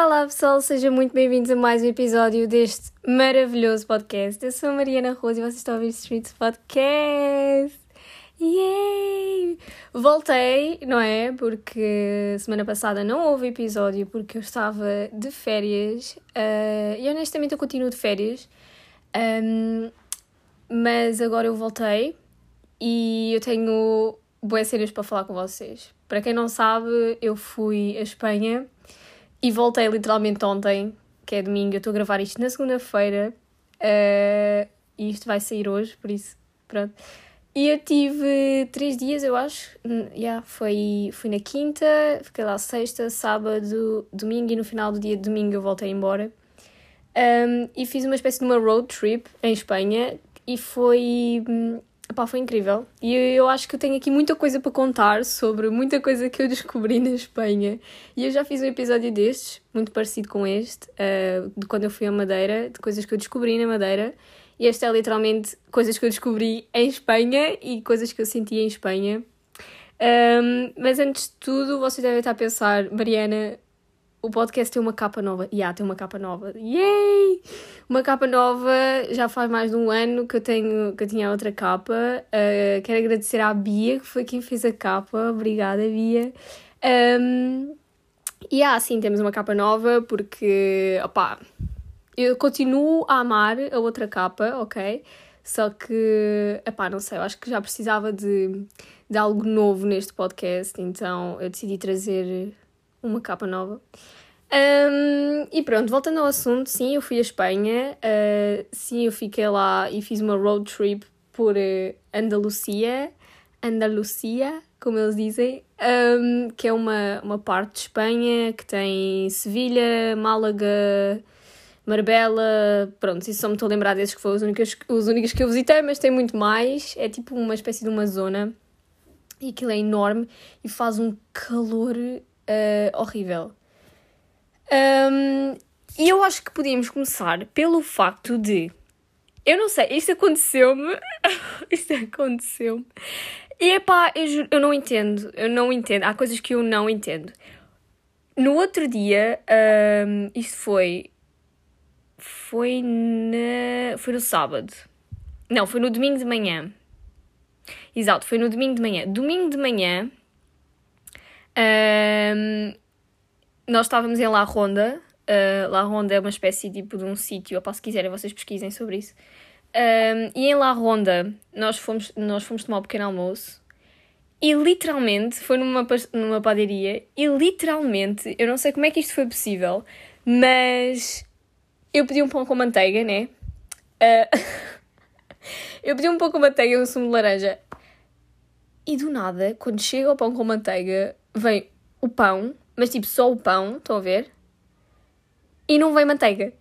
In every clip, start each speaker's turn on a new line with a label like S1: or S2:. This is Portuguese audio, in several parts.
S1: Olá pessoal, sejam muito bem-vindos a mais um episódio deste maravilhoso podcast. Eu sou a Mariana Rosa e vocês estão a ouvir Streets Podcast. Yay! Voltei, não é? Porque semana passada não houve episódio porque eu estava de férias uh, e honestamente eu continuo de férias, um, mas agora eu voltei e eu tenho boas cenas para falar com vocês. Para quem não sabe, eu fui à Espanha e voltei literalmente ontem, que é domingo. Eu estou a gravar isto na segunda-feira uh, e isto vai sair hoje, por isso, pronto. E eu tive três dias, eu acho. Yeah, foi, fui na quinta, fiquei lá sexta, sábado, domingo e no final do dia de domingo eu voltei embora. Um, e fiz uma espécie de uma road trip em Espanha e foi hum, Epá, foi incrível. E eu, acho que eu tenho aqui muita coisa para contar sobre muita coisa que eu descobri na Espanha. E eu já fiz um episódio destes, muito parecido com este, uh, de quando eu fui à Madeira, de coisas que eu descobri na Madeira. E este é literalmente coisas que eu descobri em Espanha e coisas que eu senti em Espanha. Um, mas antes de tudo, vocês devem estar a pensar, Mariana, o podcast tem uma capa nova. Ya, yeah, tem uma capa nova. Yay! Uma capa nova, já faz mais de um ano que eu, tenho, que eu tinha outra capa. Uh, quero agradecer à Bia, que foi quem fez a capa. Obrigada, Bia. Um, e ah, sim, temos uma capa nova porque, opá, eu continuo a amar a outra capa, ok? Só que, epá, não sei, eu acho que já precisava de, de algo novo neste podcast, então eu decidi trazer uma capa nova. Um, e pronto, voltando ao assunto, sim, eu fui à Espanha, uh, sim, eu fiquei lá e fiz uma road trip por uh, Andalucia, Andalucia, como eles dizem, um, que é uma, uma parte de Espanha que tem Sevilha, Málaga, Marbella, pronto, isso só me estou a lembrar desses que foram os únicos, os únicos que eu visitei, mas tem muito mais, é tipo uma espécie de uma zona e aquilo é enorme e faz um calor uh, horrível. Um, e eu acho que podíamos começar pelo facto de. Eu não sei, isto aconteceu-me. isto aconteceu-me. E é pá, eu, eu não entendo. Eu não entendo. Há coisas que eu não entendo. No outro dia, um, isto foi. Foi na. Foi no sábado. Não, foi no domingo de manhã. Exato, foi no domingo de manhã. Domingo de manhã, um, nós estávamos em La Ronda. Uh, La Ronda é uma espécie tipo de um sítio, ou se quiserem vocês pesquisem sobre isso. Um, e em La Ronda nós fomos, nós fomos tomar um pequeno almoço e literalmente foi numa, numa padaria e literalmente, eu não sei como é que isto foi possível, mas eu pedi um pão com manteiga, né? Uh, eu pedi um pão com manteiga e um sumo de laranja. E do nada, quando chega o pão com manteiga, vem o pão, mas tipo só o pão, estão a ver? E não vem manteiga.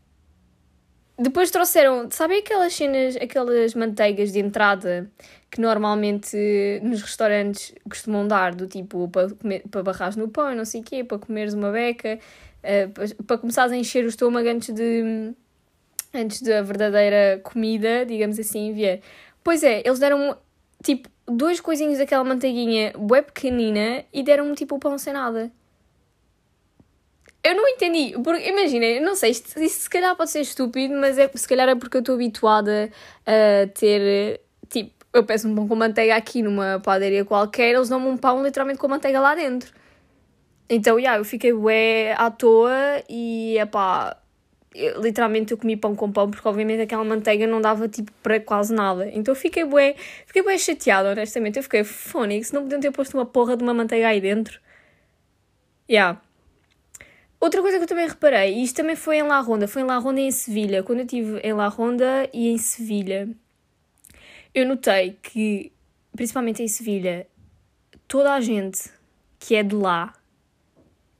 S1: Depois trouxeram, sabem aquelas cenas, aquelas manteigas de entrada que normalmente nos restaurantes costumam dar, do tipo para, para barrar no pão, não sei o quê, para comeres uma beca, uh, para, para começares a encher o estômago antes de antes da verdadeira comida, digamos assim, vier. Pois é, eles deram tipo dois coisinhos daquela manteiguinha bué pequenina e deram-me tipo o pão sem nada. Eu não entendi, porque imaginem, não sei, isto, isto se calhar pode ser estúpido, mas é, se calhar é porque eu estou habituada a ter, tipo, eu peço um pão com manteiga aqui numa padaria qualquer, eles dão-me um pão literalmente com manteiga lá dentro. Então, já, yeah, eu fiquei bué à toa e, epá, eu, literalmente eu comi pão com pão, porque obviamente aquela manteiga não dava tipo para quase nada. Então eu fiquei bué, fiquei bué chateada, honestamente. Eu fiquei fónix, não podiam ter posto uma porra de uma manteiga aí dentro. Yeah. Outra coisa que eu também reparei, e isto também foi em La Ronda, foi em La Ronda e em Sevilha. Quando eu estive em La Ronda e em Sevilha, eu notei que, principalmente em Sevilha, toda a gente que é de lá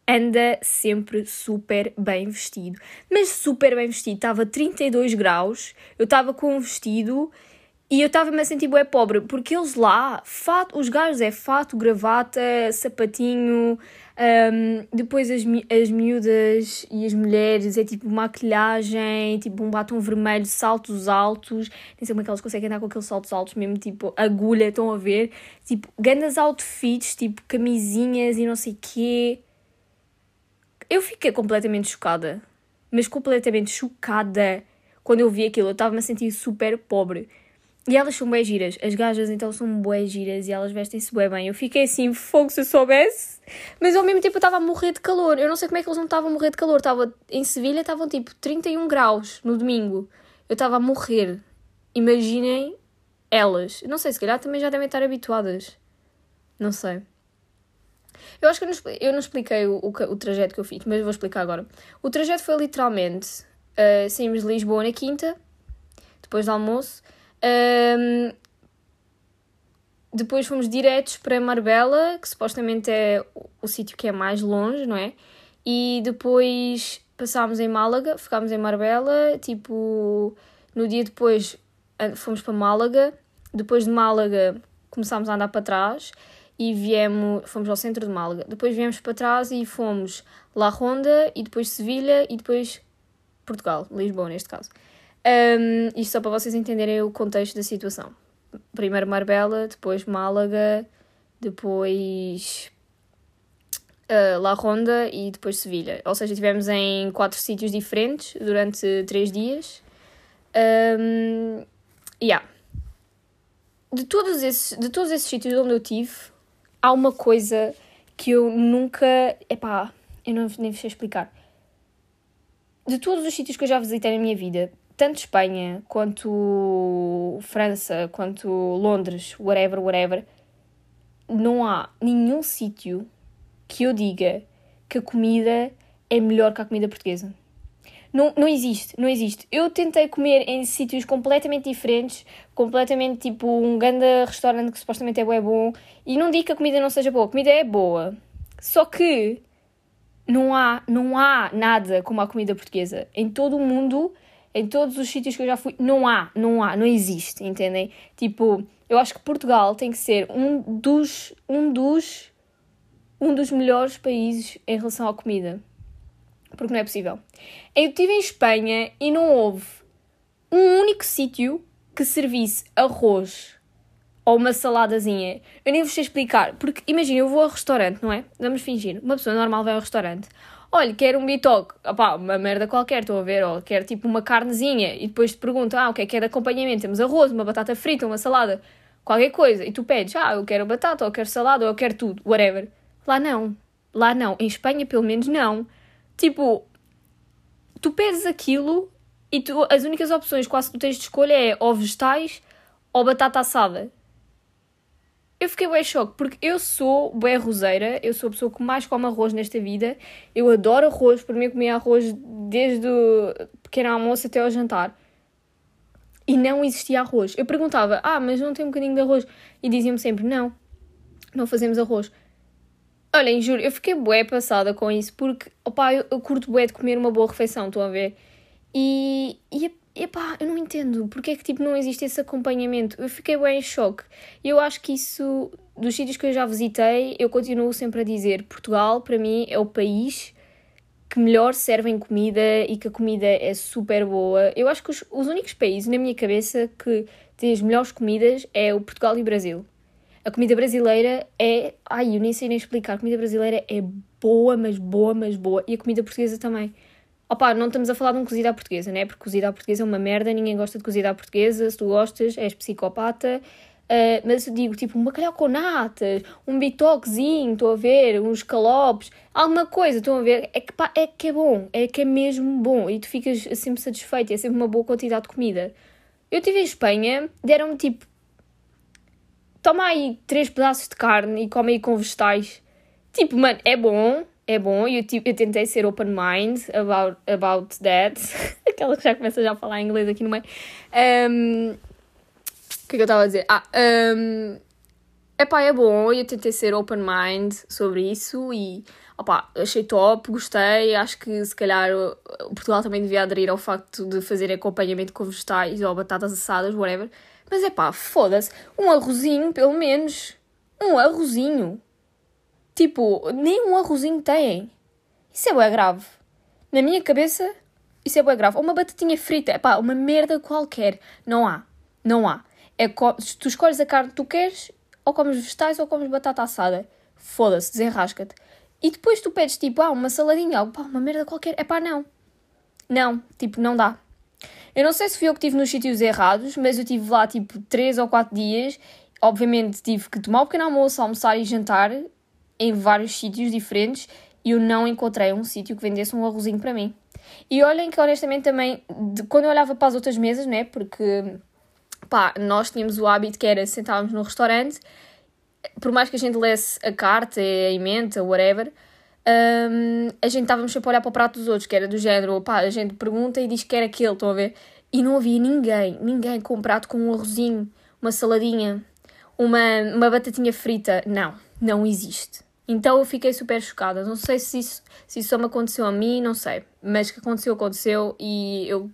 S1: anda sempre super bem vestido. Mas super bem vestido. Estava 32 graus, eu estava com um vestido e eu estava-me a sentir bué pobre, porque eles lá, fato, os gajos é fato, gravata, sapatinho, um, depois as, as miúdas e as mulheres é tipo maquilhagem, tipo um batom vermelho, saltos altos, nem sei como é que elas conseguem andar com aqueles saltos altos, mesmo tipo agulha, estão a ver? Tipo, grandes outfits, tipo camisinhas e não sei quê Eu fiquei completamente chocada. Mas completamente chocada quando eu vi aquilo. Eu estava-me a sentir super pobre. E elas são bem giras. As gajas então são bué giras e elas vestem-se bué bem. Eu fiquei assim, fogo se eu soubesse. Mas ao mesmo tempo eu estava a morrer de calor. Eu não sei como é que eles não estavam a morrer de calor. Estava em Sevilha, estavam tipo 31 graus no domingo. Eu estava a morrer. Imaginem elas. Não sei, se calhar também já devem estar habituadas. Não sei. Eu acho que eu não, eu não expliquei o, o, o, trajeto que eu fiz, mas vou explicar agora. O trajeto foi literalmente: uh, saímos de Lisboa na quinta, depois do almoço. Um, depois fomos diretos para Marbella, que supostamente é o, o sítio que é mais longe, não é? E depois passámos em Málaga, ficámos em Marbella, tipo, no dia depois fomos para Málaga, depois de Málaga começámos a andar para trás e viemos, fomos ao centro de Málaga. Depois viemos para trás e fomos La Ronda e depois Sevilha e depois Portugal, Lisboa neste caso. Um, isto só para vocês entenderem o contexto da situação. Primeiro Marbella, depois Málaga, depois uh, La Ronda e depois Sevilha. Ou seja, estivemos em quatro sítios diferentes durante três dias. Um, yeah. De todos esses, de todos esses sítios onde eu tive, há uma coisa que eu nunca. Epá, eu não, nem sei explicar. De todos os sítios que eu já visitei na minha vida, tanto Espanha quanto França, quanto Londres, whatever, whatever, não há nenhum sítio que eu diga que a comida é melhor que a comida portuguesa. Não, não existe, não existe. Eu tentei comer em sítios completamente diferentes, completamente tipo um grande restaurante que supostamente é bom, e não digo que a comida não seja boa, a comida é boa. Só que não há, não há nada como a comida portuguesa. Em todo o mundo, em todos os sítios que eu já fui, não há, não há, não existe, entendem? Tipo, eu acho que Portugal tem que ser um dos, um dos, um dos melhores países em relação à comida porque não é possível. Eu estive em Espanha e não houve um único sítio que servisse arroz ou uma saladazinha. Eu nem vos sei explicar, porque imagina, eu vou ao restaurante, não é? Vamos fingir, uma pessoa normal vai ao restaurante. Olha, quer um bitoque, opá, uma merda qualquer, estou a ver, ou quer tipo uma carnezinha, e depois te pergunto, ah, o que é que é de acompanhamento? Temos arroz, uma batata frita, uma salada, qualquer coisa, e tu pedes, ah, eu quero batata, ou eu quero salada, ou eu quero tudo, whatever. Lá não, lá não, em Espanha pelo menos não. Tipo, tu pedes aquilo e tu, as únicas opções quase que tu tens de escolha é ou vegetais ou batata assada. Eu fiquei bem choque, porque eu sou bem arrozeira, eu sou a pessoa que mais come arroz nesta vida. Eu adoro arroz, por mim eu comia arroz desde o pequeno almoço até ao jantar. E não existia arroz. Eu perguntava, ah, mas não tem um bocadinho de arroz? E diziam-me sempre, não, não fazemos arroz. Olhem, juro, eu fiquei bué passada com isso porque, opá, eu, eu curto bué de comer uma boa refeição, estão a ver? E, e epá, eu não entendo porque é que tipo não existe esse acompanhamento. Eu fiquei bem em choque. Eu acho que isso, dos sítios que eu já visitei, eu continuo sempre a dizer: Portugal, para mim, é o país que melhor servem comida e que a comida é super boa. Eu acho que os, os únicos países na minha cabeça que têm as melhores comidas é o Portugal e o Brasil. A comida brasileira é. Ai, eu nem sei nem explicar. A comida brasileira é boa, mas boa, mas boa. E a comida portuguesa também. Opa, não estamos a falar de um cozido à portuguesa, né? Porque cozido à portuguesa é uma merda, ninguém gosta de cozido à portuguesa. Se tu gostas, és psicopata. Uh, mas eu digo, tipo, um bacalhau com natas, um bitoquezinho, estou a ver, uns calopes, alguma coisa, estão a ver? É que, pá, é que é bom, é que é mesmo bom e tu ficas sempre satisfeito, é sempre uma boa quantidade de comida. Eu estive em Espanha, deram-me tipo toma aí três pedaços de carne e come aí com vegetais. Tipo, mano, é bom, é bom. Eu, tipo, eu tentei ser open mind about, about that. Aquela que já começa já a falar inglês aqui no meio. Um, o que é que eu estava a dizer? Ah, um, epá, é bom. Eu tentei ser open mind sobre isso e opá, achei top, gostei. Acho que se calhar Portugal também devia aderir ao facto de fazer acompanhamento com vegetais ou batatas assadas, whatever. Mas é pá, foda-se. Um arrozinho, pelo menos. Um arrozinho. Tipo, nem um arrozinho tem. Isso é bem grave. Na minha cabeça, isso é bem grave. Ou uma batatinha frita. É pá, uma merda qualquer. Não há. Não há. É se tu escolhes a carne que tu queres, ou comes vegetais ou comes batata assada. Foda-se, desenrasca-te. E depois tu pedes tipo, ah, uma saladinha, ou pá, uma merda qualquer. É pá, não. Não, tipo, não dá. Eu não sei se fui eu que estive nos sítios errados, mas eu estive lá tipo 3 ou 4 dias. Obviamente tive que tomar um pequeno almoço, almoçar e jantar em vários sítios diferentes e eu não encontrei um sítio que vendesse um arrozinho para mim. E olhem que honestamente também, de, quando eu olhava para as outras mesas, né, porque pá, nós tínhamos o hábito que era sentarmos no restaurante, por mais que a gente lesse a carta, a emenda, whatever, um, a gente estávamos sempre a olhar para o prato dos outros, que era do género, pá, a gente pergunta e diz que era aquele, estão a ver? E não havia ninguém, ninguém com um prato com um arrozinho, uma saladinha, uma, uma batatinha frita. Não, não existe. Então eu fiquei super chocada. Não sei se isso, se isso só me aconteceu a mim, não sei. Mas que aconteceu, aconteceu. E eu,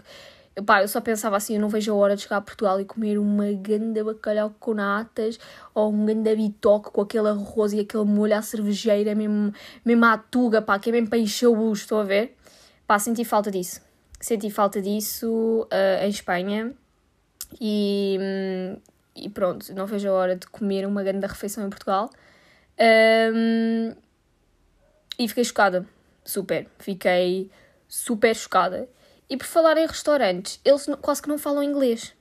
S1: Pá, eu só pensava assim, eu não vejo a hora de chegar a Portugal e comer uma ganda bacalhau com natas ou um ganda bitoque com aquele arroz e aquele molho à cervejeira, mesmo, mesmo à tuga, pá, que é mesmo para encher o busto, estão a ver? Pá, senti falta disso. Senti falta disso uh, em Espanha e, hum, e pronto, não vejo a hora de comer uma grande refeição em Portugal. Um, e fiquei chocada, super. Fiquei super chocada. E por falar em restaurantes, eles quase que não falam inglês.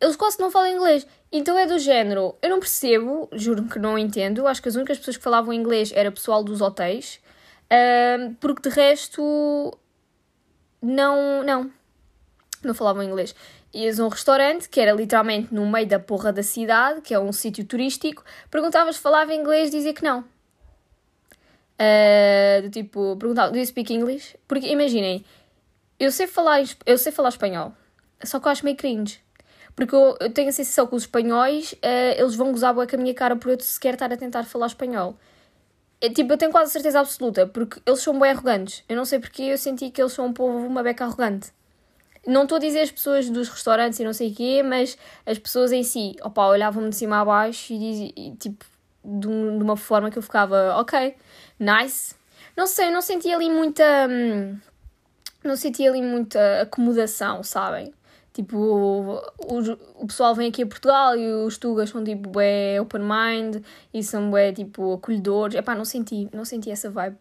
S1: Eles quase que não falam inglês. Então é do género, eu não percebo, juro que não entendo. Acho que as únicas pessoas que falavam inglês era pessoal dos hotéis. Uh, porque de resto, não, não, não falavam inglês. Ias a um restaurante que era literalmente no meio da porra da cidade, que é um sítio turístico, perguntavas se falava inglês, dizia que não. Uh, do tipo, perguntava, do you speak English? Porque imaginem, eu sei falar, eu sei falar espanhol, só que eu acho meio cringe. Porque eu, eu tenho a sensação que os espanhóis, uh, eles vão gozar com a minha cara por eu sequer estar a tentar falar espanhol. É, tipo, eu tenho quase certeza absoluta, porque eles são bem arrogantes. Eu não sei porque eu senti que eles são um povo, uma beca arrogante. Não estou a dizer as pessoas dos restaurantes e não sei o quê, mas as pessoas em si, opa, olhavam-me de cima a baixo e, e tipo, de, um, de, uma forma que eu ficava, ok, nice. Não sei, não senti ali muita. Hum, não senti ali muita acomodação, sabem? Tipo, o, pessoal vem aqui a Portugal e os tugas são tipo bué open mind e são bué tipo acolhedores. Epá, não senti, não senti essa vibe.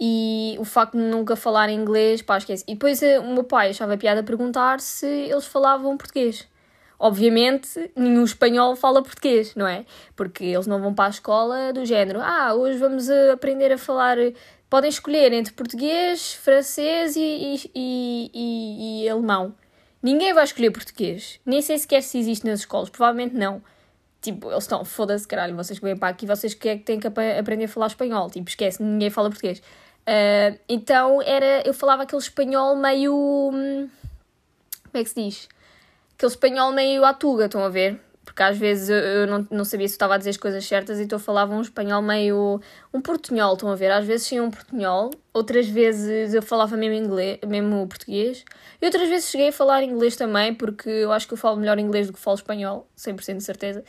S1: E o facto de nunca falar inglês, pá, esquece. E depois eh, o meu pai achava piada perguntar se eles falavam português. Obviamente, nenhum espanhol fala português, não é? Porque eles não vão para a escola do género, ah, hoje vamos eh, aprender a falar podem escolher entre português, francês e, e, e, e, alemão. Ninguém vai escolher português. Nem sei sequer se existe nas escolas. Provavelmente não. Tipo, eles estão, foda-se, caralho, vocês que vêm para aqui, vocês que, é que têm que aprender a falar espanhol. Tipo, esquece, ninguém fala português. Uh, então, era, eu falava aquele espanhol meio... Hum, como é que se diz? Aquele espanhol meio à tuga, estão a ver? porque às vezes eu não, não sabia se estava a dizer as coisas certas e então eu falava um espanhol meio. um portunhol, estão a ver? Às vezes sim um portunhol, outras vezes eu falava mesmo inglês, mesmo português, e outras vezes cheguei a falar inglês também, porque eu acho que eu falo melhor inglês do que falo espanhol, 100% de certeza.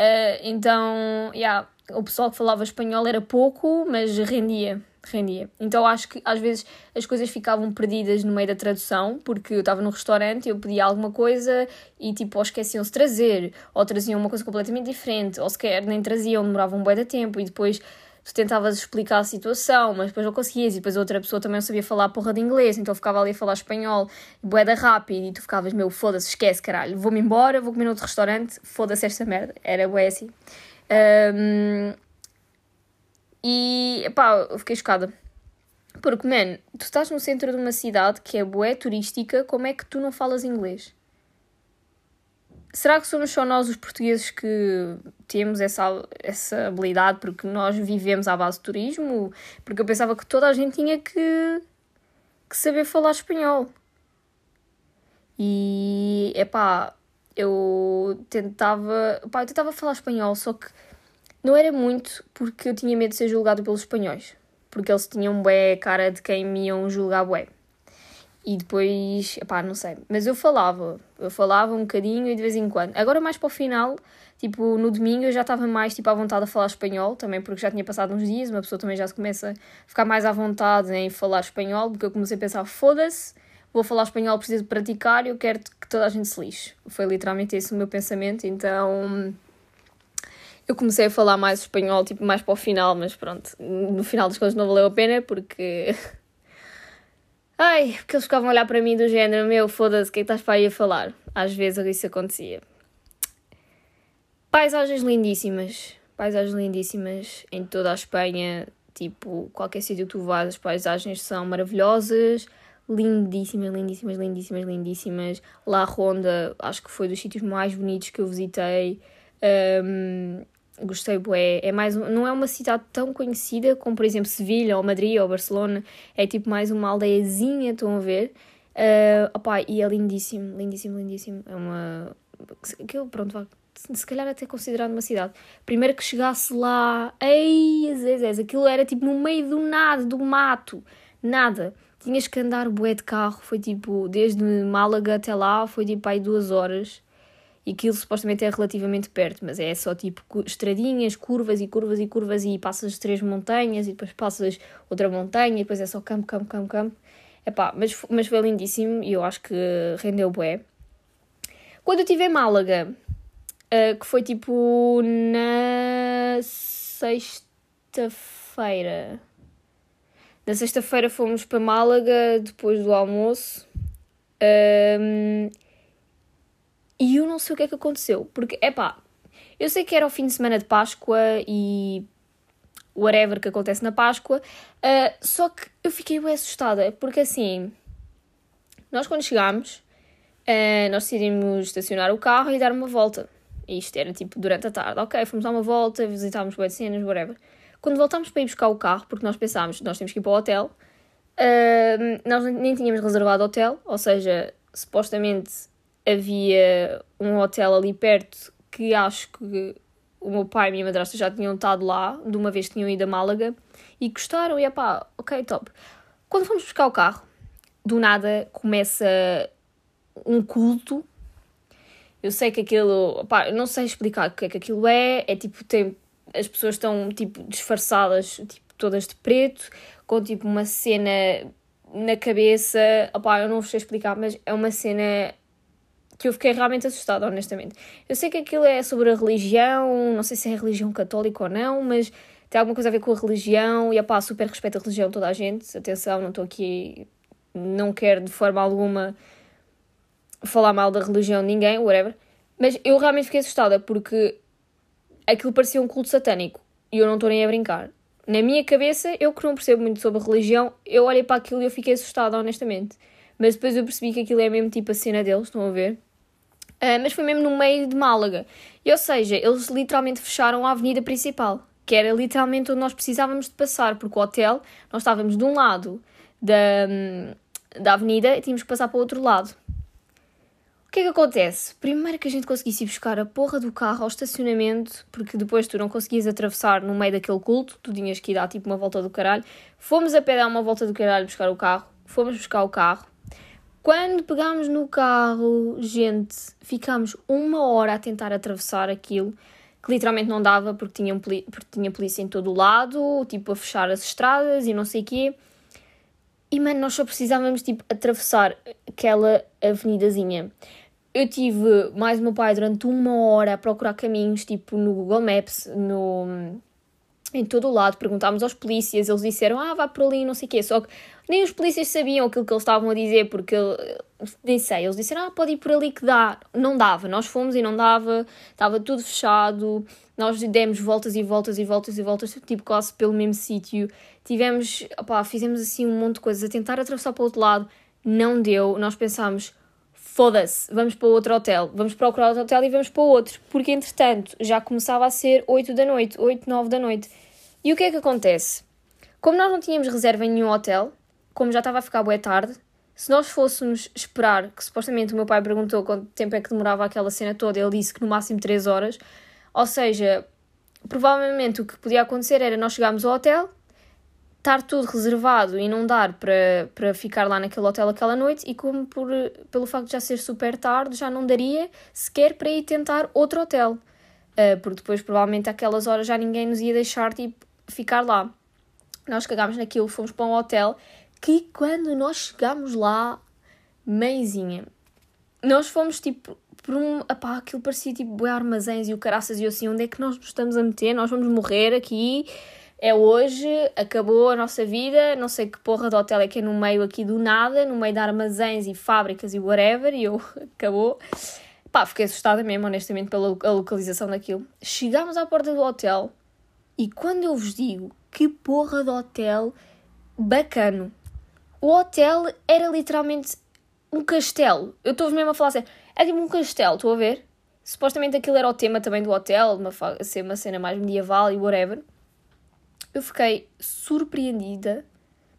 S1: Uh, então, yeah, o pessoal que falava espanhol era pouco, mas rendia rendia. Então acho que às vezes as coisas ficavam perdidas no meio da tradução, porque eu estava num restaurante e eu pedia alguma coisa e tipo, ou esqueciam-se de trazer, ou traziam uma coisa completamente diferente, ou sequer nem traziam, demoravam um bom de tempo e depois tu tentavas explicar a situação, mas depois não conseguias, e depois outra pessoa também não sabia falar porra de inglês, então ficava ali a falar espanhol, boeda rápido, e tu ficavas, meu, foda-se, esquece, caralho, vou-me embora, vou comer noutro restaurante, foda-se esta merda. Era bué assim. Um, e pá, eu fiquei chocada. Porque, man, tu estás no centro de uma cidade que é bué turística, como é que tu não falas inglês? Será que somos só nós os portugueses que temos essa, essa habilidade porque nós vivemos à base de turismo? Porque eu pensava que toda a gente tinha que, que saber falar espanhol. E, é pá, eu tentava, pá, eu tentava falar espanhol, só que não era muito porque eu tinha medo de ser julgado pelos espanhóis. Porque eles tinham bué cara de quem me iam julgar bué. E depois, pá, não sei. Mas eu falava. Eu falava um bocadinho e de vez em quando. Agora mais para o final, tipo, no domingo eu já estava mais, tipo, à vontade a falar espanhol. Também porque já tinha passado uns dias. Uma pessoa também já se começa a ficar mais à vontade em falar espanhol. Porque eu comecei a pensar, foda-se, vou falar espanhol, preciso praticar e eu quero que toda a gente se lixe. Foi literalmente esse o meu pensamento. Então Eu comecei a falar mais espanhol, tipo, mais para o final, mas pronto, no final das contas não valeu a pena porque. Ai, porque eles ficavam a olhar para mim do género, meu, foda-se, o que é que estás para aí a falar? Às vezes isso acontecia. Paisagens lindíssimas, paisagens lindíssimas em toda a Espanha, tipo, qualquer sítio que tu vás, as paisagens são maravilhosas, lindíssimas, lindíssimas, lindíssimas, lindíssimas. La Ronda, acho que foi dos sítios mais bonitos que eu visitei. Um, gostei bué. É mais, não é uma cidade tão conhecida como, por exemplo, Sevilha ou Madrid ou Barcelona. É tipo mais uma aldeiazinha, estão a ver? Uh, opa, e é lindíssimo, lindíssimo, lindíssimo. É uma... Aquilo, pronto, se calhar até considerado uma cidade. Primeiro que chegasse lá, ei, Zezés, aquilo era tipo no meio do nada, do mato, nada. Tinhas que andar bué de carro, foi tipo, desde Málaga até lá, foi tipo aí duas horas e aquilo supostamente é relativamente perto, mas é só tipo estradinhas, curvas e curvas e curvas e passas três montanhas e depois passas outra montanha e depois é só campo, campo, campo, campo. Epá, mas, mas foi lindíssimo e eu acho que rendeu bué. Quando eu estive em Málaga, uh, que foi tipo na sexta-feira. Na sexta-feira fomos para Málaga depois do almoço. Um, e eu não sei o que é que aconteceu. Porque, é eu sei que era o fim de semana de Páscoa e whatever que acontece na Páscoa, uh, só que eu fiquei bem assustada, porque assim, nós quando chegámos, uh, nós decidimos estacionar o carro e dar uma volta. Isto era tipo durante a tarde. Ok, fomos dar uma volta, visitámos boas cenas, whatever. Quando voltámos para ir buscar o carro, porque nós pensámos, nós temos que ir para o hotel, uh, nós nem tínhamos reservado hotel, ou seja, supostamente havia um hotel ali perto que acho que o meu pai e a minha madrasta já tinham estado lá, de uma vez tinham ido a Málaga, e gostaram, e é pá, ok, top. Quando fomos buscar o carro, do nada começa um culto. Eu sei que aquilo, pá, não sei explicar o que é que aquilo é, é tipo, tem, as pessoas estão tipo disfarçadas, tipo, todas de preto, com tipo uma cena na cabeça, opá, eu não vos sei explicar, mas é uma cena que eu fiquei realmente assustada, honestamente. Eu sei que aquilo é sobre a religião, não sei se é religião católica ou não, mas tem alguma coisa a ver com a religião e, pá, super respeito a religião toda a gente. Atenção, não estou aqui, não quero de forma alguma falar mal da religião de ninguém, whatever. Mas eu realmente fiquei assustada porque aquilo parecia um culto satânico e eu não estou nem a brincar. Na minha cabeça, eu que não percebo muito sobre a religião, eu olhei para aquilo e eu fiquei assustada, honestamente. Mas depois eu percebi que aquilo é mesmo tipo a cena deles, estão a ver? Uh, mas foi mesmo no meio de Málaga. E, ou seja, eles literalmente fecharam a avenida principal, que era literalmente onde nós precisávamos de passar, porque o hotel, nós estávamos de um lado da, hum, da avenida e tínhamos que passar para o outro lado. O que é que acontece? Primeiro que a gente conseguisse ir buscar a porra do carro ao estacionamento, porque depois tu não conseguias atravessar no meio daquele culto, tu tinhas que ir dar tipo uma volta do caralho. Fomos a pé dar uma volta do caralho buscar o carro, fomos buscar o carro, quando pegámos no carro, gente, ficámos uma hora a tentar atravessar aquilo, que literalmente não dava porque tinha, porque tinha polícia em todo o lado, tipo a fechar as estradas e não sei o quê. E mano, nós só precisávamos tipo atravessar aquela avenidazinha. Eu tive mais o meu pai durante uma hora a procurar caminhos, tipo no Google Maps, no em todo o lado, perguntámos aos polícias, eles disseram, ah, vá por ali, não sei o quê, só que nem os polícias sabiam aquilo que eles estavam a dizer, porque, nem sei, eles disseram, ah, pode ir por ali que dá, não dava, nós fomos e não dava, estava tudo fechado, nós demos voltas e voltas e voltas e voltas, tipo quase pelo mesmo sítio, tivemos, opá, fizemos assim um monte de coisas a tentar atravessar para o outro lado, não deu, nós pensámos, foda-se, vamos para outro hotel, vamos procurar outro hotel e vamos para outro, porque entretanto já começava a ser 8 da noite, 8, 9 da noite. E o que é que acontece? Como nós não tínhamos reserva em nenhum hotel, como já estava a ficar boa tarde, se nós fôssemos esperar, que supostamente o meu pai perguntou quanto tempo é que demorava aquela cena toda, ele disse que no máximo 3 horas, ou seja, provavelmente o que podia acontecer era nós chegarmos ao hotel, estar tudo reservado e não dar para, para ficar lá naquele hotel aquela noite e como por, pelo facto de já ser super tarde, já não daria sequer para ir tentar outro hotel. Uh, porque depois provavelmente àquelas horas já ninguém nos ia deixar tipo, ficar lá. Nós cagámos naquilo, fomos para um hotel que quando nós chegámos lá, meizinha, nós fomos tipo por um. Epá, aquilo parecia tipo boi armazéns e o caraças e eu assim, onde é que nós nos estamos a meter? Nós vamos morrer aqui. É hoje, acabou a nossa vida, não sei que porra de hotel é que é no meio aqui do nada, no meio de armazéns e fábricas e whatever, e eu, acabou. Pá, fiquei assustada mesmo, honestamente, pela localização daquilo. Chegámos à porta do hotel e quando eu vos digo que porra de hotel bacano, o hotel era literalmente um castelo. Eu estou mesmo a falar assim, é tipo um castelo, estou a ver? Supostamente aquilo era o tema também do hotel, uma, ser uma cena mais medieval e whatever. Eu fiquei surpreendida,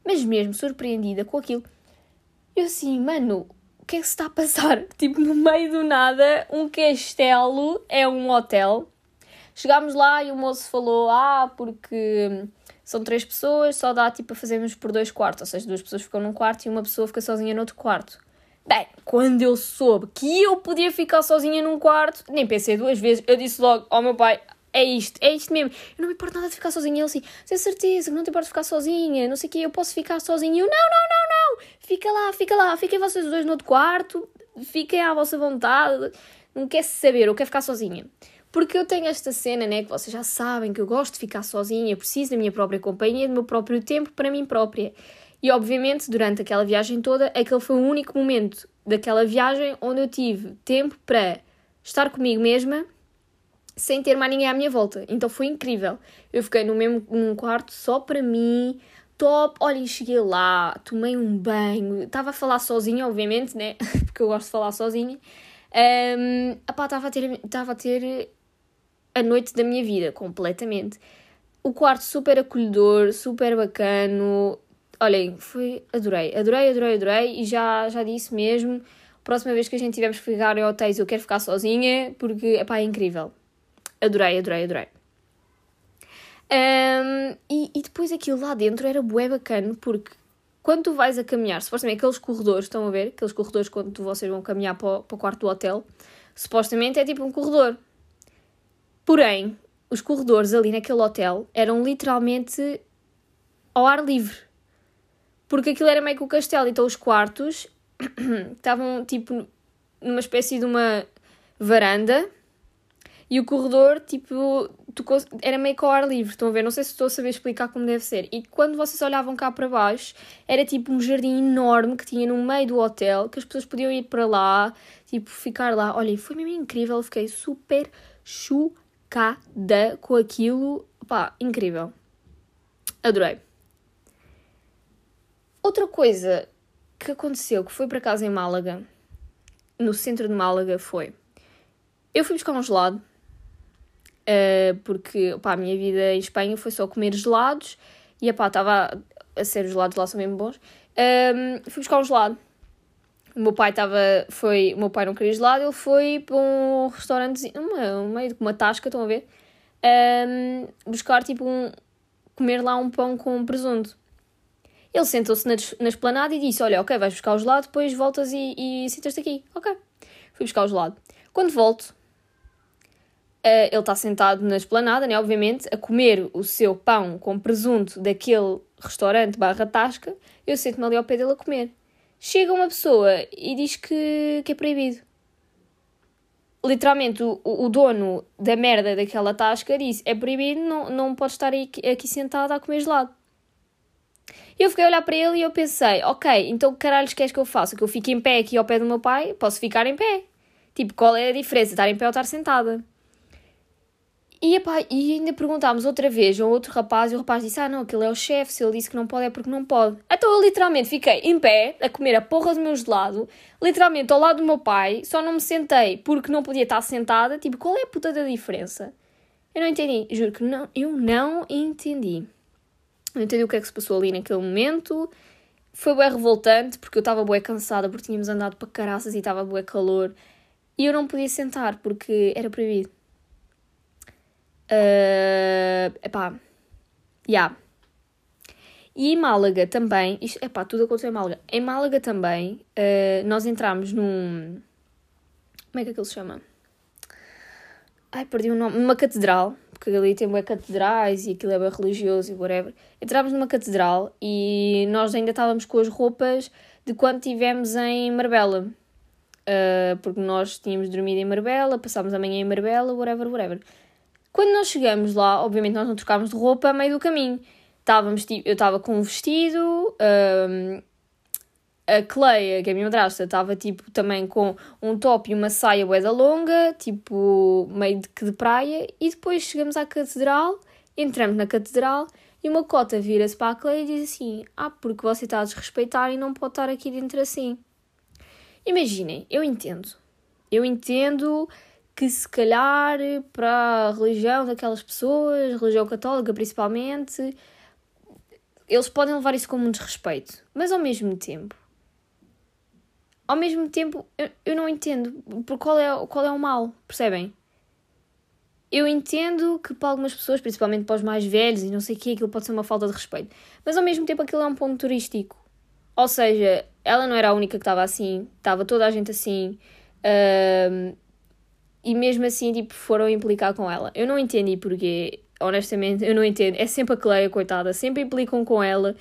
S1: mas mesmo surpreendida com aquilo. Eu assim, mano, o que é que se está a passar? Tipo, no meio do nada, um castelo é um hotel. Chegámos lá e o moço falou: Ah, porque são três pessoas, só dá tipo a fazermos por dois quartos, ou seja, duas pessoas ficam num quarto e uma pessoa fica sozinha no outro quarto. Bem, quando eu soube que eu podia ficar sozinha num quarto, nem pensei duas vezes, eu disse logo ao meu pai: é isto, é isto mesmo. Eu não me importo nada de ficar sozinha. Ele assim, tem certeza que não te importa de ficar sozinha, não sei o quê, eu posso ficar sozinha. Eu, não, não, não, não, fica lá, fica lá, fiquem vocês dois no outro quarto, fiquem à vossa vontade. Não quer saber, eu quero ficar sozinha. Porque eu tenho esta cena, né, que vocês já sabem que eu gosto de ficar sozinha, preciso da minha própria companhia, do meu próprio tempo para mim própria. E obviamente, durante aquela viagem toda, aquele foi o único momento daquela viagem onde eu tive tempo para estar comigo mesma sem ter mais ninguém à minha volta. Então foi incrível. Eu fiquei no mesmo num quarto só para mim, top. Olha, cheguei lá, tomei um banho, estava a falar sozinha, obviamente, né? Porque eu gosto de falar sozinha. Um, estava a ter, a ter a noite da minha vida, completamente. O quarto super acolhedor, super bacano. Olhem, foi. Adorei, adorei, adorei, adorei. E já, já disse mesmo. Próxima vez que a gente tivermos que ficar em hotéis, eu quero ficar sozinha, porque epá, é incrível. Adorei, adorei, adorei. Um, e, e depois aquilo lá dentro era bué bacana porque quando tu vais a caminhar, supostamente aqueles corredores, estão a ver? Aqueles corredores quando vocês vão caminhar para o, para o quarto do hotel, supostamente é tipo um corredor. Porém, os corredores ali naquele hotel eram literalmente ao ar livre. Porque aquilo era meio que o castelo, então os quartos estavam tipo numa espécie de uma varanda e o corredor, tipo, era meio que ao ar livre, estão a ver? Não sei se estou a saber explicar como deve ser. E quando vocês olhavam cá para baixo, era tipo um jardim enorme que tinha no meio do hotel, que as pessoas podiam ir para lá, tipo, ficar lá. Olha, foi mesmo incrível, fiquei super chocada com aquilo. Pá, incrível. Adorei. Outra coisa que aconteceu, que foi para casa em Málaga, no centro de Málaga, foi... Eu fui buscar um gelado uh, porque pá, a minha vida em Espanha foi só comer gelados e estava a ser os gelados lá são mesmo bons. Um, ehm, fui buscar um gelado. O meu pai estava, foi, meu pai não queria gelado, ele foi para um restaurante, uma, um meio de uma tasca, estão a ver? Um, ehm, buscar tipo um, comer lá um pão com presunto. Ele sentou-se na, na esplanada e disse: Olha, ok, vais buscar o gelado, depois voltas e, e sentas-te aqui. Ok. Fui buscar o gelado. Quando volto, Uh, ele está sentado na esplanada, né, obviamente, a comer o seu pão com presunto daquele restaurante barra tasca, eu sento-me ali ao pé dele a comer. Chega uma pessoa e diz que, que é proibido. Literalmente, o, o dono da merda daquela tasca disse: é proibido, não, não pode estar aqui, aqui sentado a comer gelado. Eu fiquei a olhar para ele e eu pensei: ok, então caralhos queres que eu faça? Que eu fique em pé aqui ao pé do meu pai? Posso ficar em pé. Tipo, qual é a diferença? Estar em pé ou estar sentada? E, epá, e ainda perguntámos outra vez a outro rapaz e o rapaz disse: Ah, não, aquele é o chefe, se ele disse que não pode é porque não pode. Então eu literalmente fiquei em pé a comer a porra do meu gelado, literalmente ao lado do meu pai, só não me sentei porque não podia estar sentada. Tipo, qual é a puta da diferença? Eu não entendi, juro que não, eu não entendi. Não entendi o que é que se passou ali naquele momento. Foi bem revoltante porque eu estava bué cansada porque tínhamos andado para caraças e estava bué calor e eu não podia sentar porque era proibido. Uh, epá, yeah. E em Málaga também, isto, epá, tudo aconteceu em Málaga. Em Málaga também, uh, nós entramos num. Como é que aquilo se chama? Ai, perdi o nome. Numa catedral, porque ali tem bué catedrais e aquilo é bem religioso e whatever. Entramos numa catedral e nós ainda estávamos com as roupas de quando estivemos em Marbella. uh, porque nós tínhamos dormido em Marbella, passámos a manhã em Marbella, whatever, whatever. Quando nós chegamos lá, obviamente nós não trocámos de roupa a meio do caminho. Estávamos, eu estava com um vestido, um, a Cleia, que é a minha madrasta, estava tipo também com um top e uma saia boeda longa, tipo meio de que de praia, e depois chegamos à catedral, entramos na catedral e uma cota vira-se para a Cleia e diz assim: Ah, porque você está a desrespeitar e não pode estar aqui dentro assim. Imaginem, eu entendo. Eu entendo que se calhar para a religião daquelas pessoas, religião católica principalmente, eles podem levar isso como um desrespeito. Mas ao mesmo tempo, ao mesmo tempo, eu, eu não entendo por qual é, qual é o mal, percebem? Eu entendo que para algumas pessoas, principalmente para os mais velhos e não sei o que, aquilo pode ser uma falta de respeito. Mas ao mesmo tempo aquilo é um ponto turístico. Ou seja, ela não era a única que estava assim, estava toda a gente assim. Uh, e mesmo assim, tipo, foram implicar com ela. Eu não entendi porque honestamente, eu não entendo. É sempre a Cleia, coitada, sempre implicam com ela.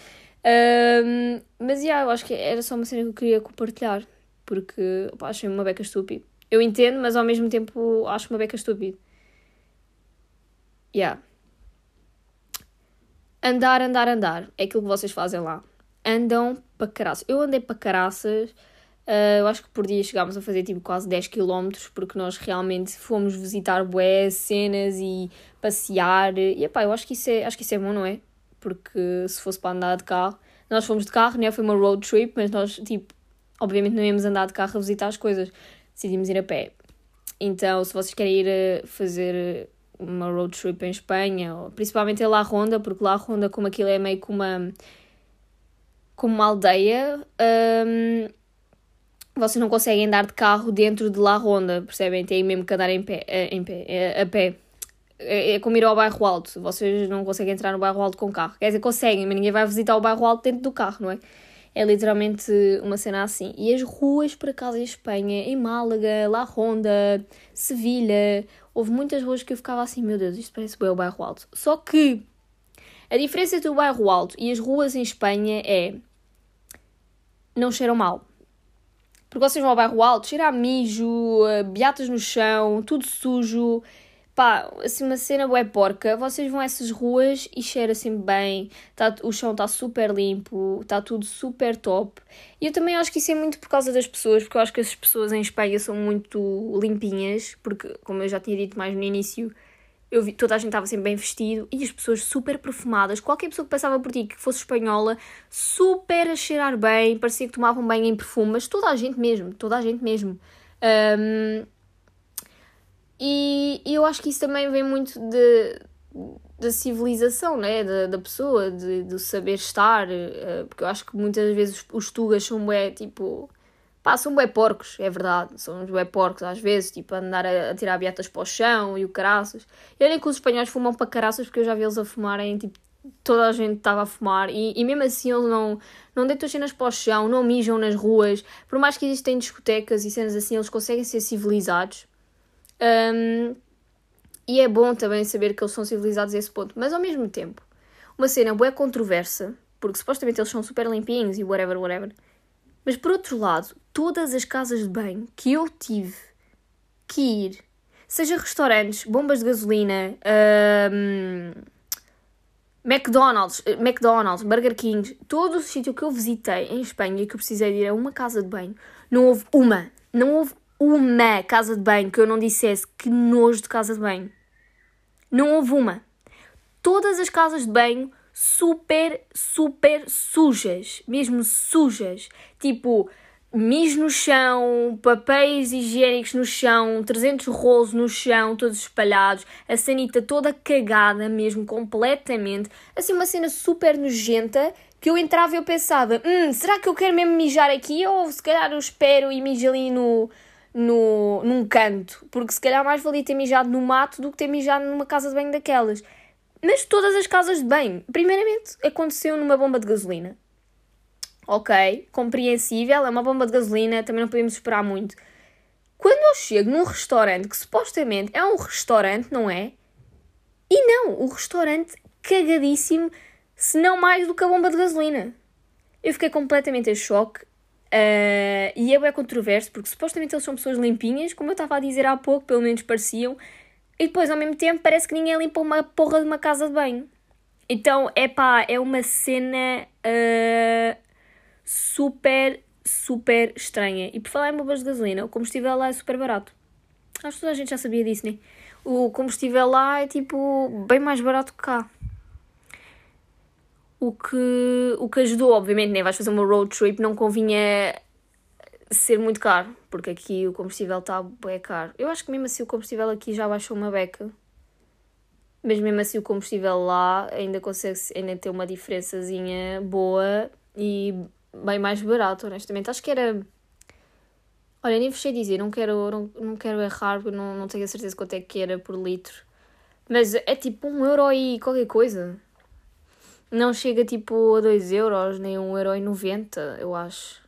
S1: Um, mas, yeah, eu acho que era só uma cena que eu queria compartilhar, porque opa, achei uma beca estúpida. Eu entendo, mas ao mesmo tempo acho uma beca estúpida. Yeah. Andar, andar, andar. É aquilo que vocês fazem lá. Andam para caraças. Eu andei para caraças Uh, eu acho que por dia chegámos a fazer tipo quase 10 km, porque nós realmente fomos visitar bué, cenas e passear. E epá, eu acho que, isso é, acho que isso é bom, não é? Porque se fosse para andar de carro, nós fomos de carro, né? Foi uma road trip, mas nós, tipo, obviamente não íamos andar de carro a visitar as coisas, decidimos ir a pé. Então, se vocês querem ir fazer uma road trip em Espanha, principalmente em La Ronda, porque La Ronda, como aquilo é meio que uma, como uma aldeia, um, vocês não conseguem andar de carro dentro de La Ronda, percebem? Têm mesmo que andar em pé, eh, em pé eh, a pé. É, é como ir ao bairro alto. Vocês não conseguem entrar no bairro alto com carro. Quer dizer, conseguem, mas ninguém vai visitar o bairro alto dentro do carro, não é? É literalmente uma cena assim. E as ruas, por acaso, em Espanha, em Málaga, La Ronda, Sevilha, houve muitas ruas que eu ficava assim, meu Deus, isto parece bem o bairro alto. Só que a diferença entre o bairro alto e as ruas em Espanha é. não cheiram mal. Porque vocês vão ao bairro alto, cheira a mijo, beatas no chão, tudo sujo. Pá, assim, uma cena bué porca. Vocês vão a essas ruas e cheira sempre bem. Tá, o chão está super limpo, está tudo super top. E eu também acho que isso é muito por causa das pessoas, porque eu acho que as pessoas em Espanha são muito limpinhas, porque, como eu já tinha dito mais no início, eu vi, toda a gente estava sempre bem vestido e as pessoas super perfumadas. Qualquer pessoa que passava por ti que fosse espanhola, super a cheirar bem, parecia que tomavam bem em perfume, mas toda a gente mesmo, toda a gente mesmo. Um, e, e, eu acho que isso também vem muito de, da civilização, né? da, da pessoa, de, do saber estar, uh, porque eu acho que muitas vezes os, os tugas são é tipo Pá, são bué porcos, é verdade. São uns bué porcos às vezes, tipo, andar a, a tirar beatas para o chão e o caraças. E olhem que os espanhóis fumam para caraças porque eu já vi eles a fumarem, tipo, toda a gente estava a fumar e, e mesmo assim eles não, não deitam as cenas para o chão, não mijam nas ruas. Por mais que existem discotecas e cenas assim, eles conseguem ser civilizados. Um, e é bom também saber que eles são civilizados a esse ponto. Mas ao mesmo tempo, uma cena bué controversa, porque supostamente eles são super limpinhos e whatever, whatever. Mas por outro lado, todas as casas de banho que eu tive que ir, seja restaurantes, bombas de gasolina, um, McDonald's, eh, McDonald's, Burger King, todo o sítio que eu visitei em Espanha e que eu precisei de ir a uma casa de banho, não houve uma, não houve uma casa de banho que eu não dissesse que nojo de casa de banho. Não houve uma. Todas as casas de banho super, super sujas, mesmo sujas. Tipo, mijo no chão, papéis higiênicos no chão, 300 rolos no chão, todos espalhados, a sanita toda cagada mesmo, completamente. Assim, uma cena super nojenta que eu entrava e eu pensava, hum, será que eu quero mesmo mijar aqui ou se calhar eu espero e mijo ali no, no, num canto? Porque se calhar mais valia ter mijado no mato do que ter mijado numa casa de banho daquelas. Mas todas as casas de banho, primeiramente, aconteceu numa bomba de gasolina ok, compreensível, é uma bomba de gasolina, também não podemos esperar muito. Quando eu chego num restaurante que supostamente é um restaurante, não é? E não, o restaurante cagadíssimo, se não mais do que a bomba de gasolina. Eu fiquei completamente em choque. Uh, e é bem controverso, porque supostamente eles são pessoas limpinhas, como eu estava a dizer há pouco, pelo menos pareciam, e depois ao mesmo tempo parece que ninguém limpa uma porra de uma casa de banho. Então, é pá, é uma cena uh, super, super estranha. E por falar em bombas de gasolina, o combustível lá é super barato. Acho que toda a gente já sabia disso, né? O combustível lá é tipo bem mais barato que cá. O que, o que ajudou, obviamente, né? Vais fazer uma road trip, não convinha ser muito caro, porque aqui o combustível está bem caro. Eu acho que mesmo assim o combustível aqui já baixou uma beca. Mas mesmo assim o combustível lá ainda consegue ainda ter uma diferençazinha boa e bem mais barato, honestamente. Acho que era. Olha, nem vos sei dizer, não quero, não, não quero errar, porque não, não tenho a certeza quanto é que era por litro. Mas é tipo um euro e qualquer coisa. Não chega tipo a 2 euros, nem um euro e 90, eu acho.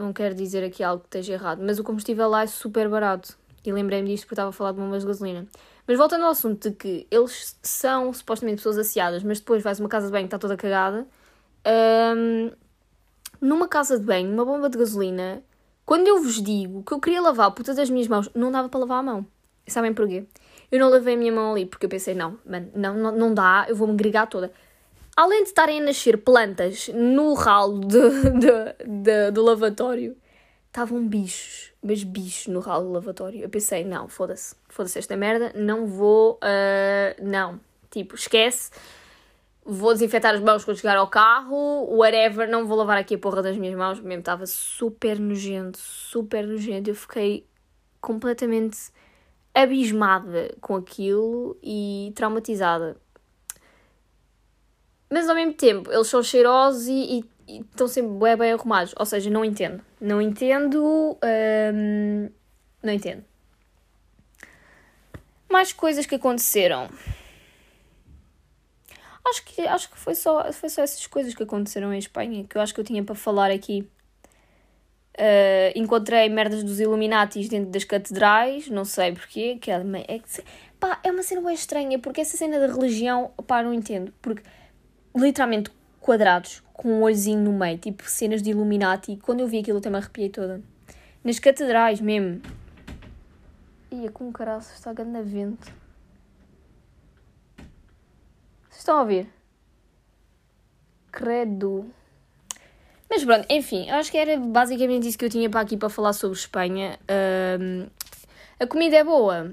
S1: Não quero dizer aqui algo que esteja errado, mas o combustível lá é super barato. E lembrei-me disto porque estava a falar de bombas de gasolina. Mas voltando ao assunto de que eles são supostamente pessoas asseadas, mas depois vais uma casa de banho que está toda cagada. Um, numa casa de banho, uma bomba de gasolina, quando eu vos digo que eu queria lavar a puta das minhas mãos, não dava para lavar a mão. Sabem porquê? Eu não lavei a minha mão ali porque eu pensei, não, mano, não, não, não dá, eu vou-me gregar toda. Além de estarem a nascer plantas no ralo de, de, de, do lavatório, estavam bichos, mas bichos no ralo do lavatório. Eu pensei, não, foda-se, foda-se esta merda, não vou, uh, não, tipo, esquece, vou desinfetar as mãos quando chegar ao carro, whatever, não vou lavar aqui a porra das minhas mãos, mesmo estava super nojento, super nojento, eu fiquei completamente abismada com aquilo e traumatizada. Mas ao mesmo tempo, eles são cheirosos e, e, e estão sempre bem, bem arrumados. Ou seja, não entendo. Não entendo. Hum, não entendo. Mais coisas que aconteceram. Acho que, acho que foi, só, foi só essas coisas que aconteceram em Espanha que eu acho que eu tinha para falar aqui. Uh, encontrei merdas dos Illuminatis dentro das catedrais, não sei porquê, que é, é, pá, é uma cena bem estranha, porque essa cena da religião, pá, não entendo, porque literalmente quadrados, com um olhozinho no meio, tipo cenas de Illuminati. Quando eu vi aquilo, eu até me arrepiei toda. Nas catedrais mesmo. Ia com caralho, está ganhando vento. Vocês estão a ouvir? Credo. Mas pronto, enfim, acho que era basicamente isso que eu tinha para aqui para falar sobre Espanha. Um, a comida é boa.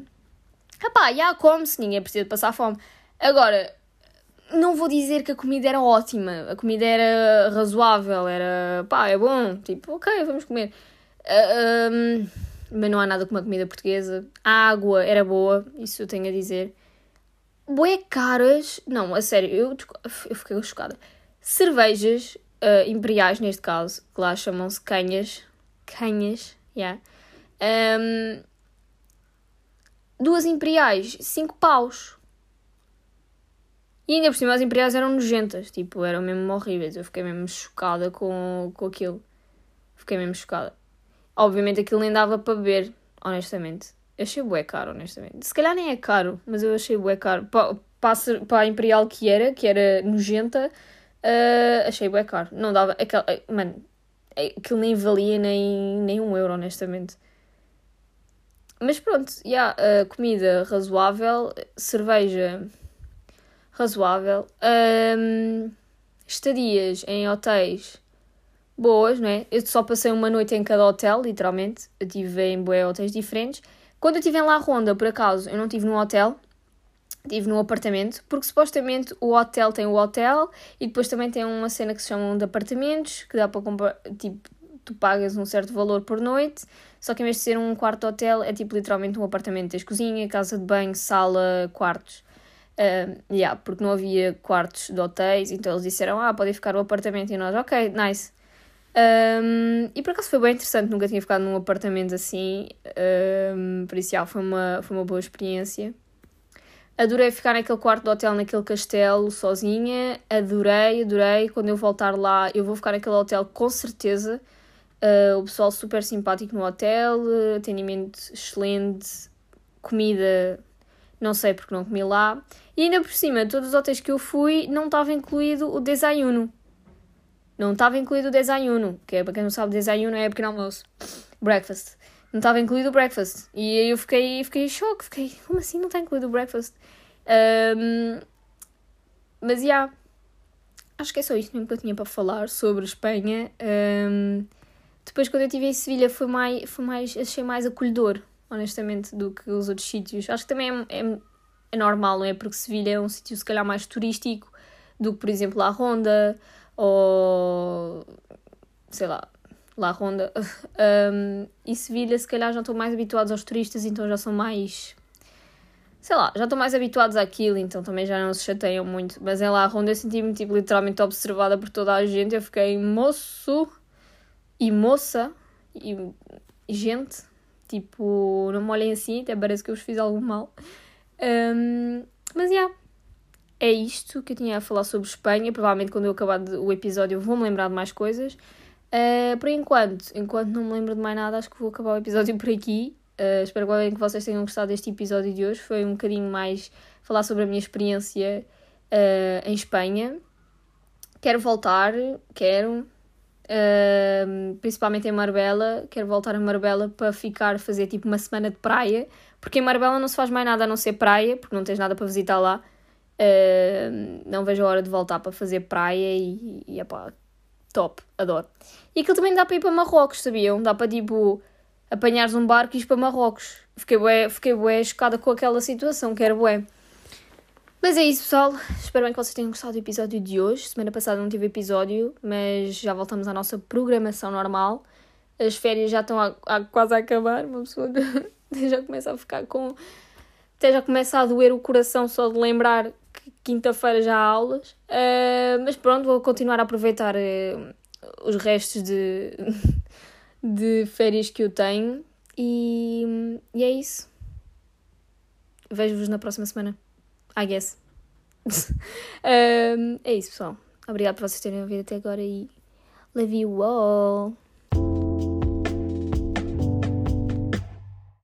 S1: Rapá, já come-se, ninguém precisa de passar fome. Agora, não vou dizer que a comida era ótima, a comida era razoável, era pá, é bom, tipo, ok, vamos comer. Uh, ah, um, mas não há nada como a comida portuguesa. A água era boa, isso eu tenho a dizer. Boé caras, não, a sério, eu, eu fiquei chocada. Cervejas uh, imperiais, neste caso, que lá chamam-se canhas, canhas, yeah. Um, duas imperiais, cinco paus. E ainda por cima as imperiais eram nojentas, tipo, eram mesmo horríveis. Eu fiquei mesmo chocada com, com aquilo. Fiquei mesmo chocada. Obviamente aquilo nem dava para beber, honestamente. Eu achei bué caro, honestamente. Se calhar nem é caro, mas eu achei bué caro. Para, para, a imperial que era, que era nojenta, uh, achei bué caro. Não dava... Aquela, eh, mano, aquilo nem valia nem, nem um euro, honestamente. Mas pronto, já, yeah, uh, comida razoável, cerveja razoável. Um, estadias em hotéis boas, não é? Eu só passei uma noite em cada hotel, literalmente. Eu tive em bué hotéis diferentes. Quando eu estive em La Ronda, por acaso, eu não estive num hotel, estive num apartamento, porque supostamente o hotel tem o hotel e depois também tem uma cena que se chamam de apartamentos, que dá para comprar, tipo, tu pagas um certo valor por noite, só que em vez de ser um quarto de hotel, é tipo literalmente um apartamento. Tens cozinha, casa de banho, sala, quartos. Uh, yeah, porque não havia quartos de hotéis, então eles disseram: Ah, podem ficar no apartamento. E nós, ok, nice. Um, e por acaso foi bem interessante, nunca tinha ficado num apartamento assim, um, por isso, yeah, foi, uma, foi uma boa experiência. Adorei ficar naquele quarto de hotel, naquele castelo, sozinha. Adorei, adorei. Quando eu voltar lá, eu vou ficar naquele hotel com certeza. Uh, o pessoal super simpático no hotel, atendimento excelente, comida não sei porque não comi lá. E ainda por cima, todos os hotéis que eu fui não estava incluído o desayuno. Não estava incluído o desayuno, que é para quem não sabe, desayuno é pequeno almoço. Breakfast. Não estava incluído o breakfast. E aí eu fiquei, fiquei em choque. Fiquei, como assim não está incluído o breakfast? Um, mas, já. Yeah, acho que é só isto mesmo que eu tinha para falar sobre Espanha. Um, depois, quando eu estive em Sevilha, foi mais, foi mais, achei mais acolhedor, honestamente, do que os outros sítios. Acho que também é, é, é normal, não é? Porque Sevilha é um sítio, se calhar, mais turístico do que, por exemplo, a Ronda ou sei lá, La Ronda. Um, e Sevilha, se calhar, já estão mais habituados aos turistas, então já são mais. Sei lá, já estão mais habituados àquilo, então também já não se chateiam muito. Mas em La Ronda eu senti-me tipo, literalmente observada por toda a gente. Eu fiquei moço e moça e gente. Tipo, não me olhem assim, até parece que eu vos fiz algo mal. Um, mas, já. Yeah é isto que eu tinha a falar sobre Espanha. Provavelmente quando eu acabar o episódio vou-me lembrar de mais coisas. Uh, por enquanto, enquanto não me lembro de mais nada, acho que vou acabar o episódio por aqui. Uh, espero que vocês tenham gostado deste episódio de hoje. Foi um bocadinho mais falar sobre a minha experiência uh, em Espanha. Quero voltar, quero. Principalmente em Marbella. Quero voltar a Marbella para ficar, fazer tipo uma semana de praia. Porque em Marbella não se faz mais nada a não ser praia, porque não tens nada para visitar lá. Uh, não vejo a hora de voltar para fazer praia e, e epá, top, adoro. E aquilo também dá para ir para Marrocos, sabiam? Dá para tipo apanhares um barco e ir para Marrocos. Fiquei bué, fiquei bué chocada com aquela situação, que era bué. Mas é isso, pessoal. Espero bem que vocês tenham gostado do episódio de hoje. Semana passada não tive episódio, mas já voltamos à nossa programação normal. As férias já estão a, a, quase a acabar. Uma pessoa já começa a ficar com. Até já começa a doer o coração só de lembrar quinta-feira já há aulas, uh, mas pronto, vou continuar a aproveitar uh, os restos de, de férias que eu tenho e, e é isso. Vejo-vos na próxima semana. I guess. uh, é isso, pessoal. Obrigado por vocês terem ouvido até agora e love you all.